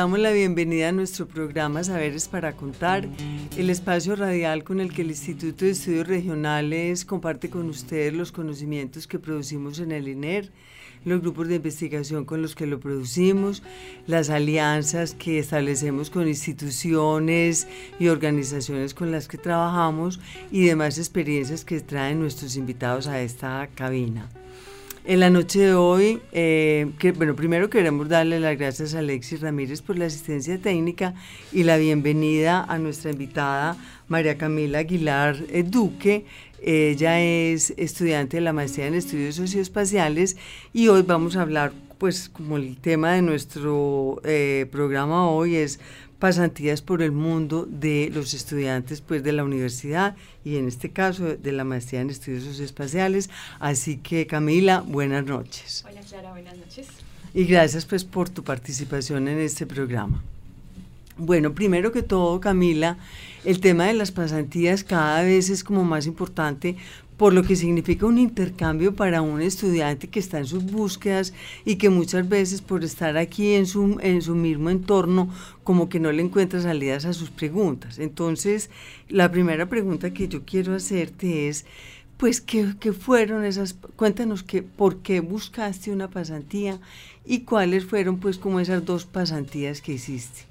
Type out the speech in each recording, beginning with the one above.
Damos la bienvenida a nuestro programa Saberes para Contar, el espacio radial con el que el Instituto de Estudios Regionales comparte con ustedes los conocimientos que producimos en el INER, los grupos de investigación con los que lo producimos, las alianzas que establecemos con instituciones y organizaciones con las que trabajamos y demás experiencias que traen nuestros invitados a esta cabina. En la noche de hoy, eh, bueno, primero queremos darle las gracias a Alexis Ramírez por la asistencia técnica y la bienvenida a nuestra invitada María Camila Aguilar eh, Duque. Ella es estudiante de la maestría en estudios socioespaciales y hoy vamos a hablar, pues como el tema de nuestro eh, programa hoy es pasantías por el mundo de los estudiantes pues de la universidad y en este caso de la maestría en estudios socioespaciales. Así que Camila, buenas noches. Hola Clara, buenas noches. Y gracias pues por tu participación en este programa. Bueno, primero que todo, Camila, el tema de las pasantías cada vez es como más importante por lo que significa un intercambio para un estudiante que está en sus búsquedas y que muchas veces por estar aquí en su, en su mismo entorno como que no le encuentra salidas a sus preguntas. Entonces, la primera pregunta que yo quiero hacerte es, pues, ¿qué, qué fueron esas? Cuéntanos que, por qué buscaste una pasantía y cuáles fueron pues como esas dos pasantías que hiciste.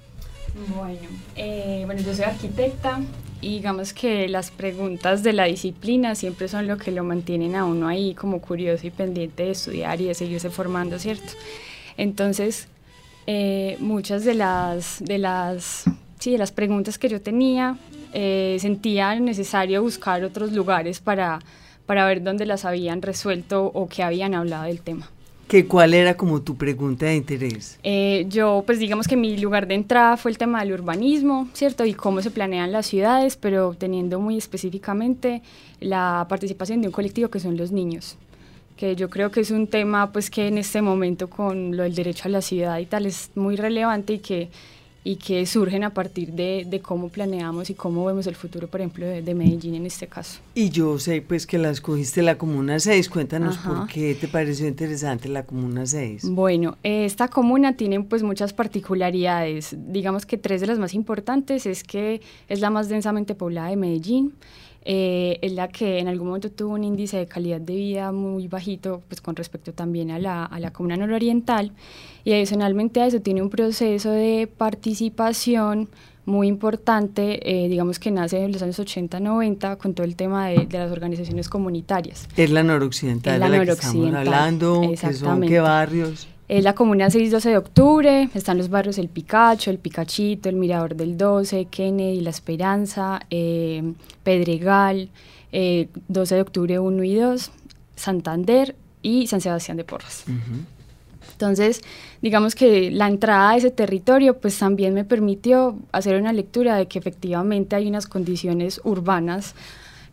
Bueno, eh, bueno, yo soy arquitecta y digamos que las preguntas de la disciplina siempre son lo que lo mantienen a uno ahí como curioso y pendiente de estudiar y de seguirse formando, ¿cierto? Entonces, eh, muchas de las, de las, sí, de las preguntas que yo tenía, eh, sentía necesario buscar otros lugares para, para ver dónde las habían resuelto o que habían hablado del tema. ¿Que ¿Cuál era como tu pregunta de interés? Eh, yo, pues digamos que mi lugar de entrada fue el tema del urbanismo, ¿cierto? Y cómo se planean las ciudades, pero teniendo muy específicamente la participación de un colectivo que son los niños, que yo creo que es un tema pues que en este momento con lo del derecho a la ciudad y tal es muy relevante y que y que surgen a partir de, de, cómo planeamos y cómo vemos el futuro, por ejemplo, de, de, Medellín en este caso. Y yo sé pues que la escogiste la Comuna 6, cuéntanos Ajá. por qué te pareció interesante la Comuna 6. Bueno, esta comuna tiene pues muchas particularidades, digamos que tres de las más importantes es que es la más densamente poblada de Medellín, eh, es la que en algún momento tuvo un índice de calidad de vida muy bajito, pues con respecto también a la, a la comuna nororiental, y adicionalmente a eso tiene un proceso de participación muy importante, eh, digamos que nace en los años 80-90 con todo el tema de, de, las organizaciones comunitarias. Es la noroccidental es la de la noroccidental, que estamos hablando, que son qué barrios. Es la comuna 6-12 de octubre, están los barrios El Picacho, El Picachito, El Mirador del 12, Kennedy, La Esperanza, eh, Pedregal, eh, 12 de octubre 1 y 2, Santander y San Sebastián de Porras. Uh -huh. Entonces, digamos que la entrada a ese territorio pues también me permitió hacer una lectura de que efectivamente hay unas condiciones urbanas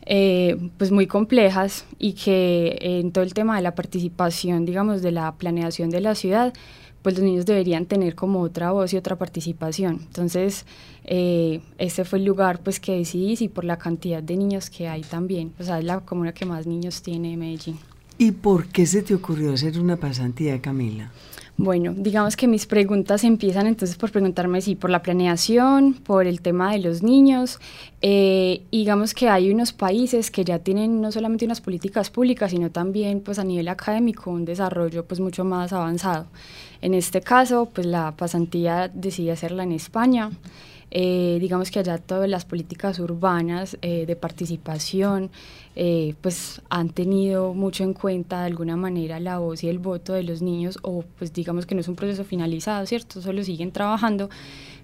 eh, pues muy complejas y que en todo el tema de la participación, digamos, de la planeación de la ciudad, pues los niños deberían tener como otra voz y otra participación. Entonces, eh, este fue el lugar pues que decidí y por la cantidad de niños que hay también. O sea, es la comuna que más niños tiene Medellín. ¿Y por qué se te ocurrió hacer una pasantía, Camila? Bueno, digamos que mis preguntas empiezan entonces por preguntarme si por la planeación, por el tema de los niños. Eh, digamos que hay unos países que ya tienen no solamente unas políticas públicas, sino también pues a nivel académico un desarrollo pues mucho más avanzado. En este caso, pues la pasantía decidí hacerla en España. Eh, digamos que allá todas las políticas urbanas eh, de participación eh, pues han tenido mucho en cuenta de alguna manera la voz y el voto de los niños o pues digamos que no es un proceso finalizado, ¿cierto? Solo siguen trabajando,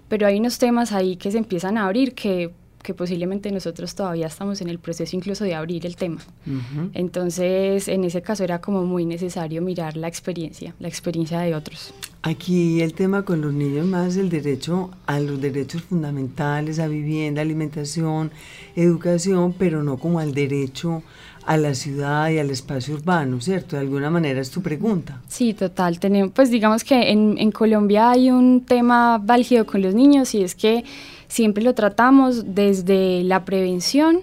pero hay unos temas ahí que se empiezan a abrir que que posiblemente nosotros todavía estamos en el proceso incluso de abrir el tema. Entonces, en ese caso era como muy necesario mirar la experiencia, la experiencia de otros. Aquí el tema con los niños más el derecho a los derechos fundamentales, a vivienda, alimentación, educación, pero no como al derecho a la ciudad y al espacio urbano, ¿cierto? De alguna manera es tu pregunta. Sí, total. Tenemos, pues digamos que en, Colombia hay un tema válgido con los niños y es que siempre lo tratamos desde la prevención,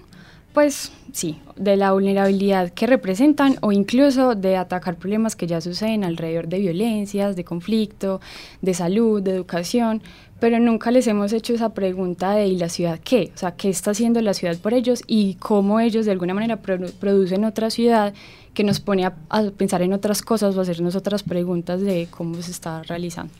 pues sí, de la vulnerabilidad que representan o incluso de atacar problemas que ya suceden alrededor de violencias, de conflicto, de salud, de educación, pero nunca les hemos hecho esa pregunta de ¿y la ciudad qué? O sea, ¿qué está haciendo la ciudad por ellos y cómo ellos de alguna manera producen otra ciudad que nos pone a, a, pensar en otras cosas o hacernos otras preguntas de cómo se está realizando?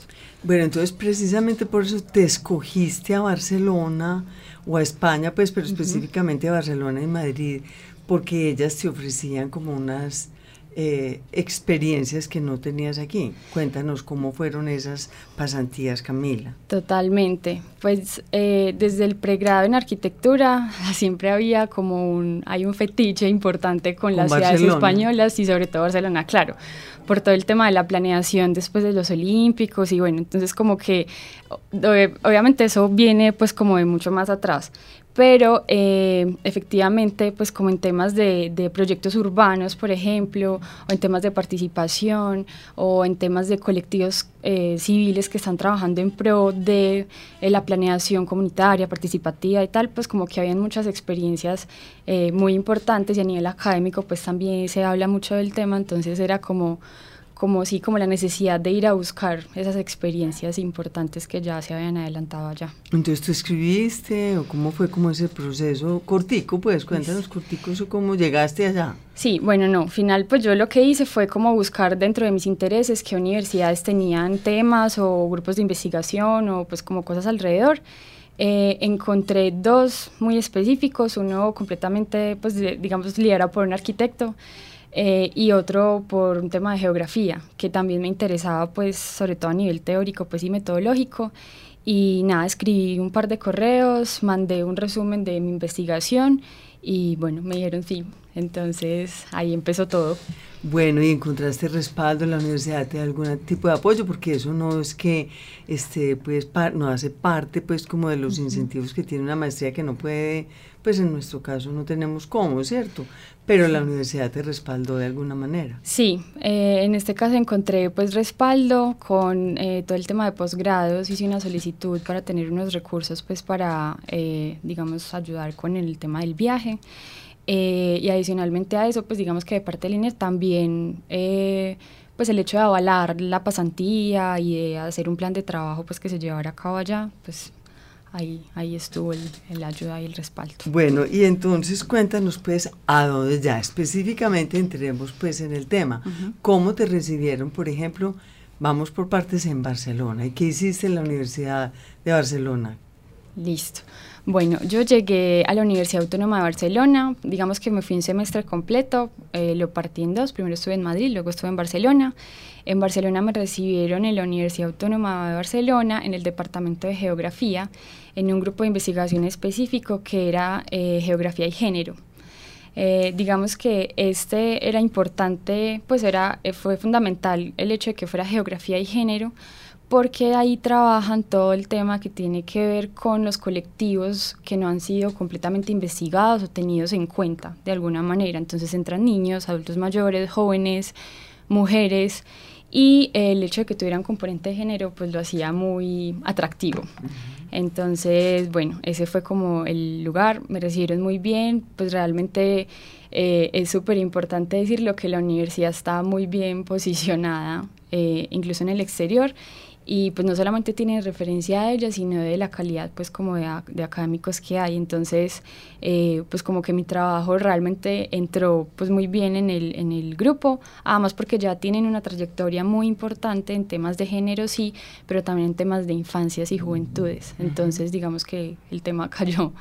Bueno, entonces precisamente por eso te escogiste a Barcelona o a España, pues, pero específicamente a Barcelona y Madrid, porque ellas te ofrecían como unas eh, experiencias que no tenías aquí. Cuéntanos cómo fueron esas pasantías, Camila. Totalmente. Pues eh, desde el pregrado en arquitectura siempre había como un, hay un fetiche importante con, las ciudades españolas y sobre todo Barcelona, claro por todo el tema de la planeación después de los Olímpicos y bueno, entonces como que obviamente eso viene pues como de mucho más atrás, pero eh, efectivamente, pues como en temas de, proyectos urbanos, por ejemplo, o en temas de participación, o en temas de colectivos eh, civiles que están trabajando en pro de eh, la planeación comunitaria, participativa y tal, pues como que habían muchas experiencias muy importantes y a nivel académico pues también se habla mucho del tema, entonces era como como sí, como la necesidad de ir a buscar esas experiencias importantes que ya se habían adelantado allá. Entonces tú escribiste o cómo fue como ese proceso cortico, pues cuéntanos cortico o cómo llegaste allá. Sí, bueno, no, final pues yo lo que hice fue como buscar dentro de mis intereses qué universidades tenían temas o grupos de investigación o pues como cosas alrededor. Eh, encontré dos muy específicos, uno completamente pues digamos liderado por un arquitecto eh, y otro por un tema de geografía, que también me interesaba, pues, sobre todo a nivel teórico pues, y metodológico. Y nada, escribí un par de correos, mandé un resumen de mi investigación y bueno, me dijeron sí. Entonces ahí empezó todo. Bueno, y encontraste respaldo en la universidad de algún tipo de apoyo, porque eso no es que este, pues, no hace parte pues como de los incentivos que tiene una maestría que no puede, pues en nuestro caso no tenemos cómo, ¿cierto? Pero la universidad te respaldó de alguna manera. Sí, eh, en este caso encontré pues respaldo con eh, todo el tema de posgrados, hice una solicitud para tener unos recursos pues para, eh, digamos, ayudar con el tema del viaje. Eh, y adicionalmente a eso, pues digamos que de parte del INER también, eh, pues el hecho de avalar la pasantía y de hacer un plan de trabajo pues que se llevara a cabo allá, pues ahí, ahí estuvo el, ayuda y el respaldo. Bueno, y entonces cuéntanos pues a dónde ya específicamente entremos pues en el tema. ¿Cómo te recibieron, por ejemplo, vamos por partes en Barcelona? ¿Y qué hiciste en la Universidad de Barcelona? Listo. Bueno, yo llegué a la Universidad Autónoma de Barcelona, digamos que me fui un semestre completo, eh, lo partí en dos, primero estuve en Madrid, luego estuve en Barcelona. En Barcelona me recibieron en la Universidad Autónoma de Barcelona, en el Departamento de Geografía, en un grupo de investigación específico que era eh, Geografía y Género. Eh, digamos que este era importante, pues era, fue fundamental el hecho de que fuera Geografía y Género, porque ahí trabajan todo el tema que tiene que ver con los colectivos que no han sido completamente investigados o tenidos en cuenta de alguna manera. Entonces entran niños, adultos mayores, jóvenes, mujeres y el hecho de que tuvieran componente de género pues lo hacía muy atractivo. Entonces, bueno, ese fue como el lugar, me recibieron muy bien, pues realmente eh, es súper importante decirlo que la universidad está muy bien posicionada eh, incluso en el exterior y pues no solamente tiene referencia a ella, sino de la calidad pues como de, de académicos que hay. Entonces, eh, pues como que mi trabajo realmente entró pues muy bien en el, en el grupo, además porque ya tienen una trayectoria muy importante en temas de género, sí, pero también en temas de infancias y juventudes. Entonces, digamos que el tema cayó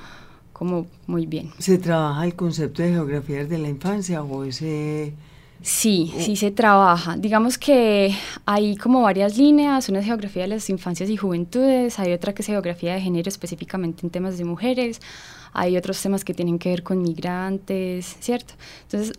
como muy bien. ¿Se trabaja el concepto de geografía desde la infancia o ese Sí, sí se trabaja. Digamos que hay como varias líneas, una es geografía de las infancias y juventudes, hay otra que es geografía de género específicamente en temas de mujeres, hay otros temas que tienen que ver con migrantes, ¿cierto? Entonces,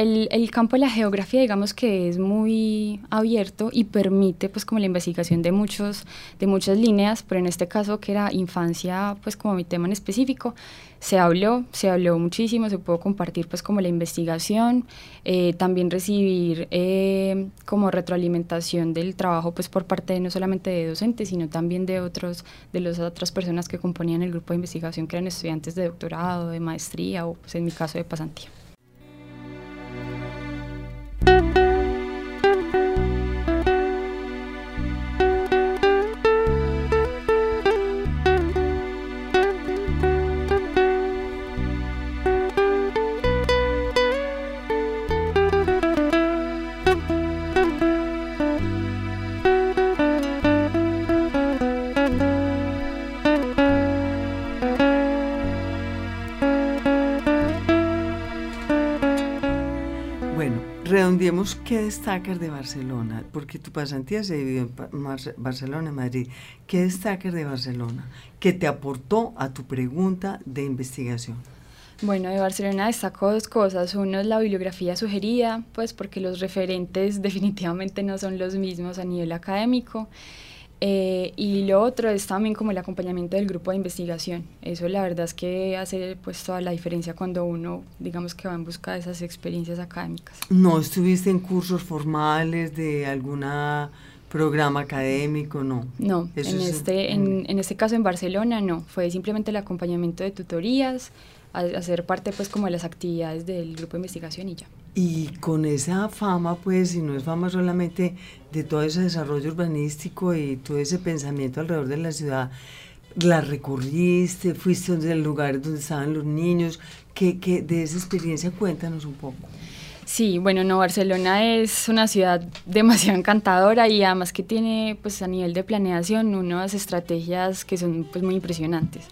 el, campo de la geografía, digamos que es muy abierto y permite, pues, como la investigación de muchos, de muchas líneas, pero en este caso que era infancia, pues, como mi tema en específico, se habló, se habló muchísimo, se pudo compartir, pues, como la investigación, eh, también recibir eh, como retroalimentación del trabajo, pues, por parte no solamente de docentes, sino también de otros, de las otras personas que componían el grupo de investigación, que eran estudiantes de doctorado, de maestría o, pues, en mi caso, de pasantía. thank you redondeemos qué destacas de Barcelona, porque tu pasantía se vivió en Barcelona y Madrid. ¿Qué destacas de Barcelona? ¿Qué te aportó a tu pregunta de investigación? Bueno, de Barcelona destaco dos cosas. Uno es la bibliografía sugerida, pues porque los referentes definitivamente no son los mismos a nivel académico. Eh, y lo otro es también como el acompañamiento del grupo de investigación. Eso la verdad es que hace pues toda la diferencia cuando uno, digamos que va en busca de esas experiencias académicas. ¿No estuviste en cursos formales de alguna programa académico, no. No, en, este, en, en, este caso en Barcelona no, fue simplemente el acompañamiento de tutorías, hacer parte pues como de las actividades del grupo de investigación y ya. Y con esa fama, pues, y no es fama solamente de todo ese desarrollo urbanístico y todo ese pensamiento alrededor de la ciudad, la recorriste, fuiste a lugares donde estaban los niños, que, que de esa experiencia cuéntanos un poco. Sí, bueno, no, Barcelona es una ciudad demasiado encantadora y además que tiene, pues a nivel de planeación, unas estrategias que son pues muy impresionantes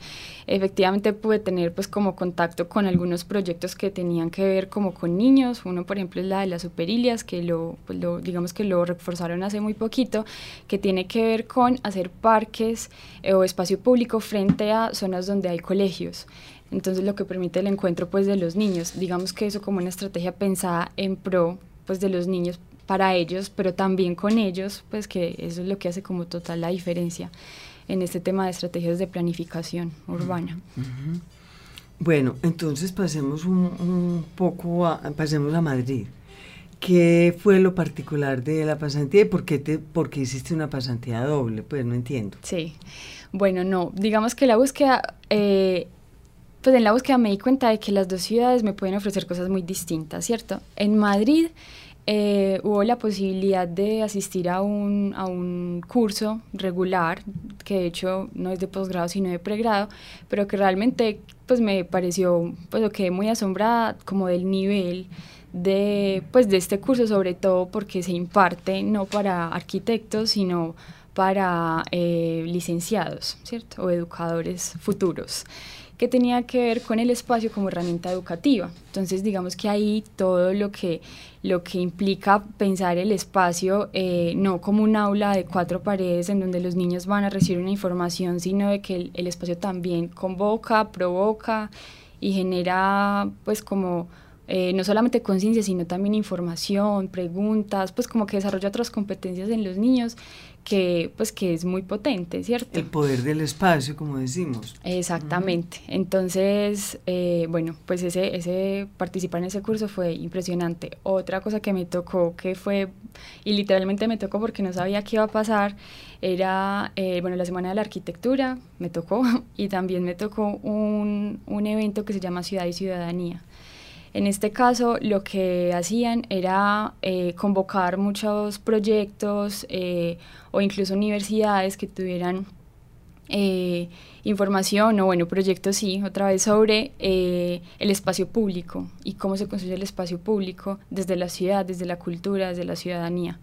efectivamente pude tener pues como contacto con algunos proyectos que tenían que ver como con niños. Uno, por ejemplo, es la de las superilias, que lo, pues digamos que lo reforzaron hace muy poquito, que tiene que ver con hacer parques eh, o espacio público frente a zonas donde hay colegios. Entonces lo que permite el encuentro pues de los niños, digamos que eso como una estrategia pensada en pro pues de los niños para ellos, pero también con ellos, pues que eso es lo que hace como total la diferencia en este tema de estrategias de planificación urbana. Bueno, entonces pasemos un, poco a, pasemos a Madrid. ¿Qué fue lo particular de la pasantía y por qué, te, por qué hiciste una pasantía doble? Pues no entiendo. Sí, bueno, no, digamos que la búsqueda, eh, pues en la búsqueda me di cuenta de que las dos ciudades me pueden ofrecer cosas muy distintas, ¿cierto? En Madrid eh, hubo la posibilidad de asistir a un, a un curso regular, que de hecho no es de posgrado sino de pregrado, pero que realmente pues me pareció, pues lo quedé muy asombrada como del nivel de, pues, de este curso, sobre todo porque se imparte no para arquitectos, sino para eh, licenciados, ¿cierto? O educadores futuros que tenía que ver con el espacio como herramienta educativa. Entonces, digamos que ahí todo lo que, lo que implica pensar el espacio eh, no como un aula de cuatro paredes en donde los niños van a recibir una información, sino de que el, espacio también convoca, provoca y genera pues como eh, no solamente conciencia, sino también información, preguntas, pues como que desarrolla otras competencias en los niños que pues que es muy potente, ¿cierto? El poder del espacio, como decimos. Exactamente. Entonces, eh, bueno, pues ese, ese participar en ese curso fue impresionante. Otra cosa que me tocó, que fue, y literalmente me tocó porque no sabía qué iba a pasar, era, eh, bueno, la Semana de la Arquitectura, me tocó, y también me tocó un, un evento que se llama Ciudad y Ciudadanía. En este caso, lo que hacían era eh, convocar muchos proyectos eh, o incluso universidades que tuvieran eh, información o, bueno, proyectos sí, otra vez sobre el espacio público y cómo se construye el espacio público desde la ciudad, desde la cultura, desde la ciudadanía.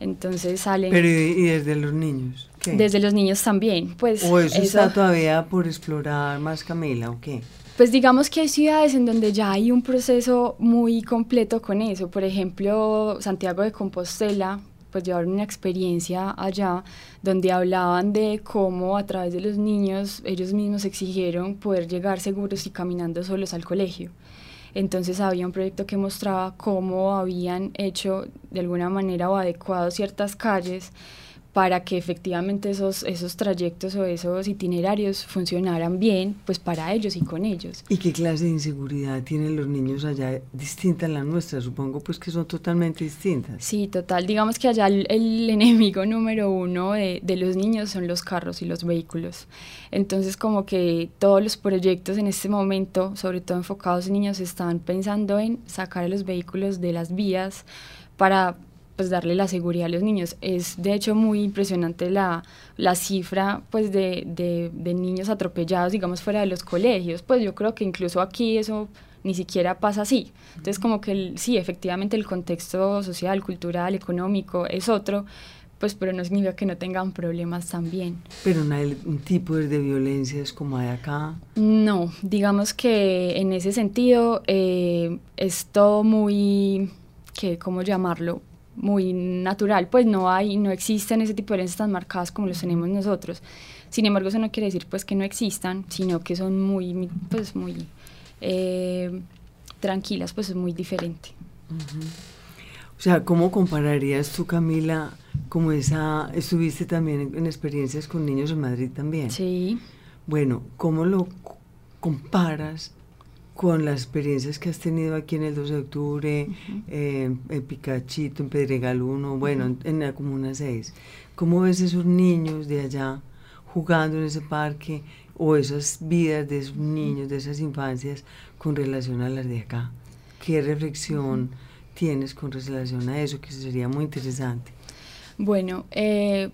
Entonces salen... Pero ¿y desde los niños? Desde los niños también, pues... ¿O eso, está todavía por explorar más, Camila, o qué? Pues digamos que hay ciudades en donde ya hay un proceso muy completo con eso. Por ejemplo, Santiago de Compostela, pues llevaron una experiencia allá donde hablaban de cómo a través de los niños ellos mismos exigieron poder llegar seguros y caminando solos al colegio. Entonces había un proyecto que mostraba cómo habían hecho de alguna manera o adecuado ciertas calles para que efectivamente esos, esos trayectos o esos itinerarios funcionaran bien, pues para ellos y con ellos. ¿Y qué clase de inseguridad tienen los niños allá distinta a la nuestra? Supongo pues que son totalmente distintas. Sí, total. Digamos que allá el, enemigo número uno de, de, los niños son los carros y los vehículos. Entonces como que todos los proyectos en este momento, sobre todo enfocados en niños, están pensando en sacar a los vehículos de las vías para pues darle la seguridad a los niños. Es de hecho muy impresionante la, la cifra pues de, de, niños atropellados, digamos, fuera de los colegios. Pues yo creo que incluso aquí eso ni siquiera pasa así. Entonces como que sí, efectivamente el contexto social, cultural, económico es otro, pues pero no significa que no tengan problemas también. Pero no hay un tipo de violencia es como hay acá. No, digamos que en ese sentido eh, es todo muy, que, ¿cómo llamarlo? Muy natural, pues no hay, no existen ese tipo de herencias tan marcadas como los tenemos nosotros. Sin embargo, eso no quiere decir pues que no existan, sino que son muy, pues muy eh, tranquilas, pues es muy diferente. O sea, ¿cómo compararías tú, Camila, como esa, estuviste también en experiencias con niños en Madrid también? Sí. Bueno, ¿cómo lo comparas con las experiencias que has tenido aquí en el 2 de octubre, eh, en Picachito, en Pedregal 1, bueno, en, la Comuna 6. ¿Cómo ves esos niños de allá jugando en ese parque o esas vidas de esos niños, de esas infancias con relación a las de acá? ¿Qué reflexión tienes con relación a eso? Que sería muy interesante. Bueno, eh,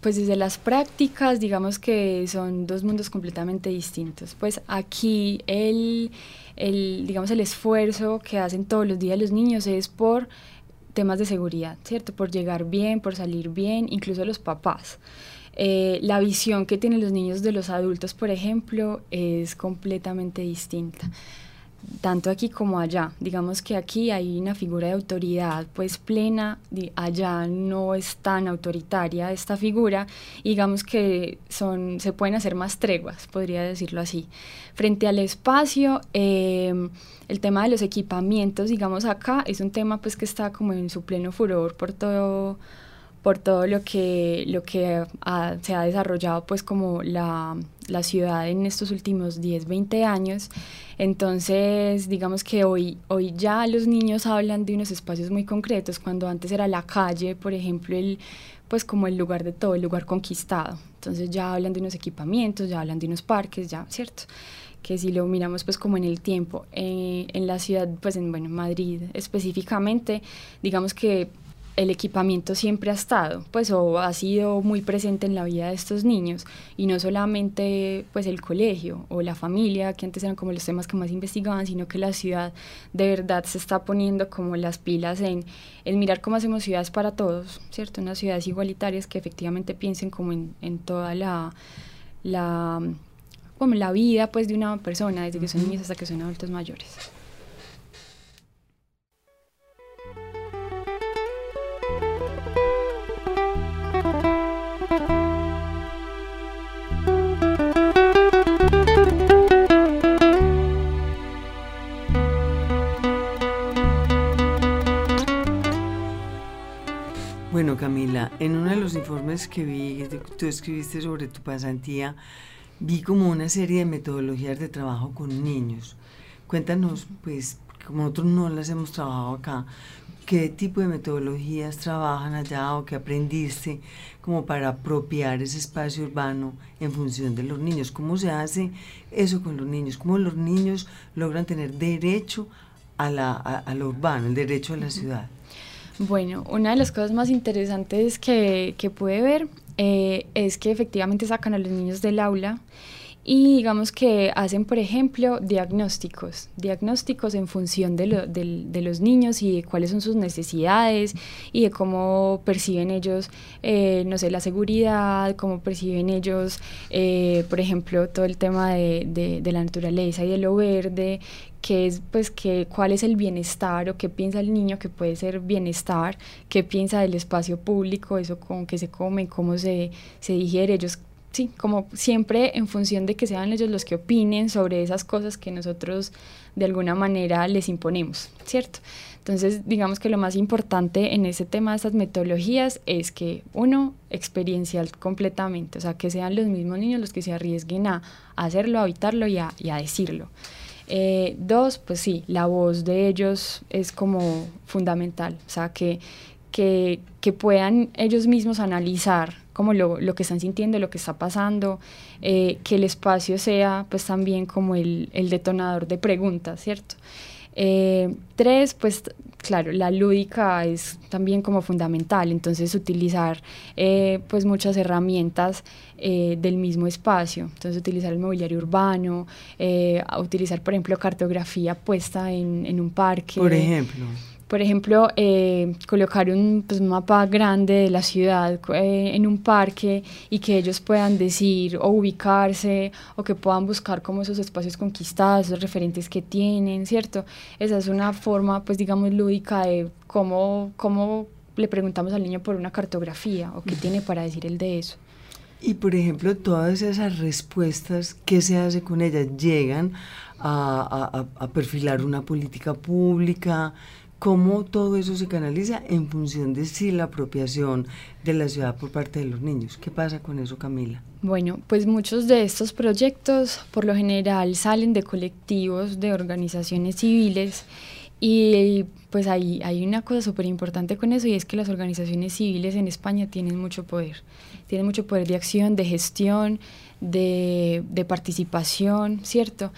pues desde las prácticas, digamos que son dos mundos completamente distintos. Pues aquí el, el, digamos, el esfuerzo que hacen todos los días los niños es por temas de seguridad, ¿cierto? Por llegar bien, por salir bien, incluso los papás. Eh, la visión que tienen los niños de los adultos, por ejemplo, es completamente distinta tanto aquí como allá. Digamos que aquí hay una figura de autoridad pues plena, allá no es tan autoritaria esta figura, digamos que son, se pueden hacer más treguas, podría decirlo así. Frente al espacio, em, el tema de los equipamientos, digamos acá, es un tema pues que está como en su pleno furor por todo por todo lo que, lo que se ha desarrollado pues como la, la, ciudad en estos últimos 10, 20 años. Entonces, digamos que hoy, hoy ya los niños hablan de unos espacios muy concretos, cuando antes era la calle, por ejemplo, el, pues como el lugar de todo, el lugar conquistado. Entonces ya hablan de unos equipamientos, ya hablan de unos parques, ya, ¿cierto? que si lo miramos pues como en el tiempo, eh, en la ciudad, pues en bueno, Madrid específicamente, digamos que el equipamiento siempre ha estado, pues o ha sido muy presente en la vida de estos niños y no solamente pues el colegio o la familia, que antes eran como los temas que más investigaban, sino que la ciudad de verdad se está poniendo como las pilas en, en mirar cómo hacemos ciudades para todos, ¿cierto? Unas ciudades igualitarias que efectivamente piensen como en, en toda la, la, como la vida pues de una persona, desde que son niños hasta que son adultos mayores. Bueno, Camila, en uno de los informes que vi, que tú escribiste sobre tu pasantía, vi como una serie de metodologías de trabajo con niños. Cuéntanos, pues, como nosotros no las hemos trabajado acá, qué tipo de metodologías trabajan allá o qué aprendiste como para apropiar ese espacio urbano en función de los niños. ¿Cómo se hace eso con los niños? ¿Cómo los niños logran tener derecho a, la, a, lo urbano, el derecho a la ciudad? Bueno, una de las cosas más interesantes que, que pude ver eh, es que efectivamente sacan a los niños del aula y digamos que hacen, por ejemplo, diagnósticos, diagnósticos en función de, de, los niños y de cuáles son sus necesidades y de cómo perciben ellos, eh, no sé, la seguridad, cómo perciben ellos, eh, por ejemplo, todo el tema de, de, la naturaleza y de lo verde, qué es, pues, que, cuál es el bienestar o qué piensa el niño que puede ser bienestar, qué piensa del espacio público, eso con qué se come, cómo se, se digiere, ellos sí, como siempre en función de que sean ellos los que opinen sobre esas cosas que nosotros de alguna manera les imponemos, ¿cierto? Entonces, digamos que lo más importante en ese tema de estas metodologías es que, uno, experiencial completamente, o sea, que sean los mismos niños los que se arriesguen a, hacerlo, a habitarlo y a, decirlo. Eh, dos, pues sí, la voz de ellos es como fundamental, o sea, que, que, que puedan ellos mismos analizar como lo, lo, que están sintiendo, lo que está pasando, eh, que el espacio sea pues también como el, el detonador de preguntas, ¿cierto? Eh, tres, pues claro, la lúdica es también como fundamental, entonces utilizar eh, pues muchas herramientas del mismo espacio, entonces utilizar el mobiliario urbano, utilizar por ejemplo cartografía puesta en, en un parque. Por ejemplo por ejemplo, eh, colocar un pues, mapa grande de la ciudad eh, en un parque y que ellos puedan decir o ubicarse o que puedan buscar como esos espacios conquistados, los referentes que tienen, ¿cierto? Esa es una forma, pues digamos, lúdica de cómo, cómo le preguntamos al niño por una cartografía o qué tiene para decir él de eso. Y por ejemplo, todas esas respuestas, ¿qué se hace con ellas? ¿Llegan a, a, a perfilar una política pública? Cómo todo eso se canaliza en función de si la apropiación de la ciudad por parte de los niños. ¿Qué pasa con eso, Camila? Bueno, pues muchos de estos proyectos por lo general salen de colectivos, de organizaciones civiles y pues hay, hay una cosa súper importante con eso y es que las organizaciones civiles en España tienen mucho poder, tienen mucho poder de acción, de gestión, de, de participación, ¿cierto?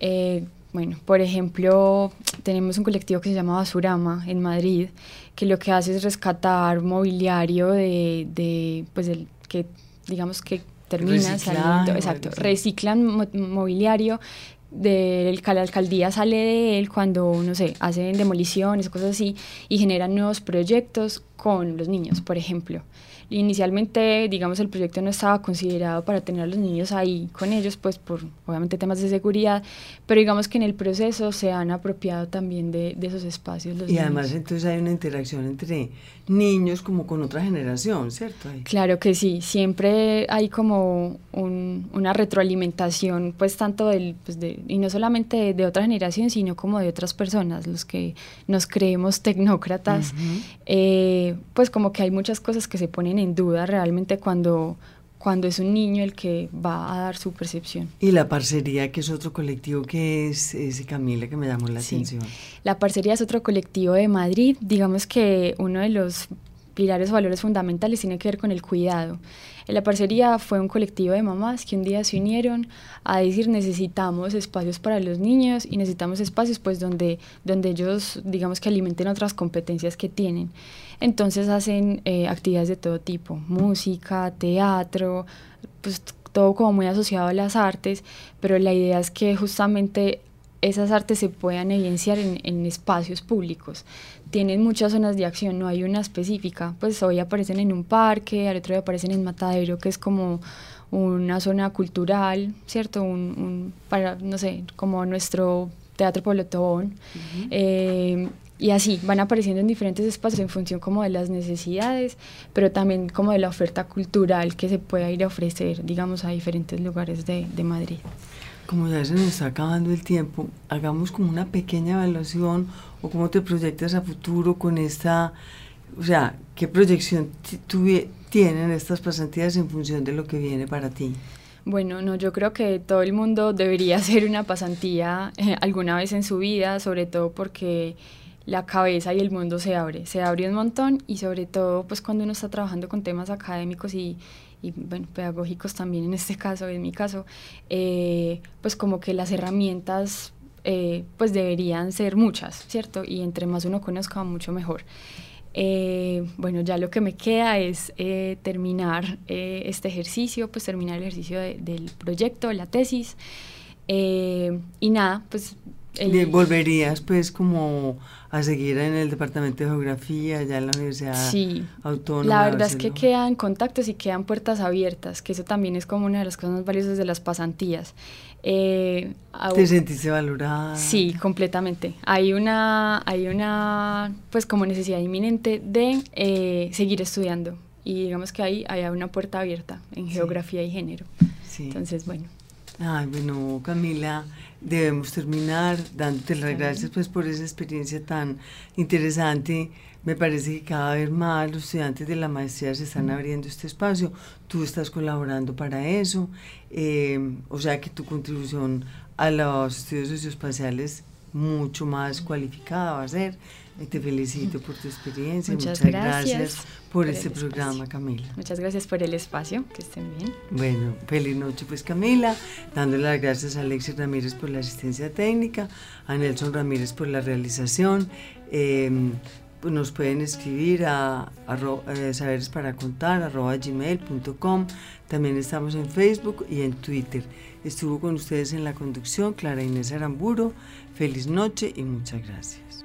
Eh, bueno, por ejemplo, tenemos un colectivo que se llama Basurama en Madrid, que lo que hace es rescatar mobiliario de, de pues, el, que digamos que termina saliendo, exacto, reciclan mobiliario de la alcaldía sale de él cuando, no sé, hacen demoliciones, cosas así, y generan nuevos proyectos con los niños, por ejemplo. Inicialmente, digamos, el proyecto no estaba considerado para tener a los niños ahí con ellos, pues por obviamente temas de seguridad, pero digamos que en el proceso se han apropiado también de, de esos espacios. y además entonces hay una interacción entre niños como con otra generación, ¿cierto? Claro que sí, siempre hay como un, una retroalimentación, pues tanto del, pues de, y no solamente de, otra generación, sino como de otras personas, los que nos creemos tecnócratas, eh, pues como que hay muchas cosas que se ponen en duda realmente cuando cuando es un niño el que va a dar su percepción. Y la parcería, que es otro colectivo que es, es Camila, que me llamó la atención. La parcería es otro colectivo de Madrid. Digamos que uno de los pilares o valores fundamentales tiene que ver con el cuidado. La parcería fue un colectivo de mamás que un día se unieron a decir necesitamos espacios para los niños y necesitamos espacios pues donde, donde ellos digamos que alimenten otras competencias que tienen. Entonces hacen eh, actividades de todo tipo, música, teatro, pues todo como muy asociado a las artes, pero la idea es que justamente esas artes se puedan evidenciar en, en, espacios públicos. Tienen muchas zonas de acción, no hay una específica. Pues hoy aparecen en un parque, al otro día aparecen en Matadero, que es como una zona cultural, ¿cierto? Un, para, no sé, como nuestro Teatro Pueblo Tobón. Eh, y así van apareciendo en diferentes espacios en función como de las necesidades, pero también como de la oferta cultural que se pueda ir a ofrecer, digamos, a diferentes lugares de, de Madrid como ya se nos está acabando el tiempo, hagamos como una pequeña evaluación o cómo te proyectas a futuro con esta, o sea, qué proyección tienen estas pasantías en función de lo que viene para ti. Bueno, no, yo creo que todo el mundo debería hacer una pasantía eh, alguna vez en su vida, sobre todo porque la cabeza y el mundo se abre, se abre un montón y sobre todo pues cuando uno está trabajando con temas académicos y, y bueno, pedagógicos también en este caso, en mi caso, eh, pues como que las herramientas eh, pues deberían ser muchas, ¿cierto? Y entre más uno conozca, mucho mejor. Eh, bueno, ya lo que me queda es terminar este ejercicio, pues terminar el ejercicio del proyecto, la tesis. y nada, pues ¿Volverías pues como a seguir en el departamento de geografía, ya en la Universidad sí, Autónoma? La verdad es que quedan contactos y quedan puertas abiertas, que eso también es como una de las cosas más valiosas de las pasantías. Eh, ¿Te sentiste valorada? Sí, completamente. Hay una, hay una pues como necesidad inminente de eh, seguir estudiando y digamos que ahí hay una puerta abierta en geografía y género. Sí. Entonces, bueno. Ay, bueno, Camila, debemos terminar dándote las gracias pues por esa experiencia tan interesante. Me parece que cada vez más los estudiantes de la maestría se están abriendo este espacio. Tú estás colaborando para eso. Eh, o sea que tu contribución a los estudios socioespaciales mucho más cualificada va a ser. Te felicito por tu experiencia. Muchas, gracias, por, este programa, Camila. Muchas gracias por el espacio. Que estén bien. Bueno, feliz noche, pues, Camila. Dándole las gracias a Alexis Ramírez por la asistencia técnica, a Nelson Ramírez por la realización. Em, nos pueden escribir a, eh, saberes para contar gmail.com también estamos en Facebook y en Twitter. Estuvo con ustedes en la conducción Clara Inés Aramburo feliz noche y muchas gracias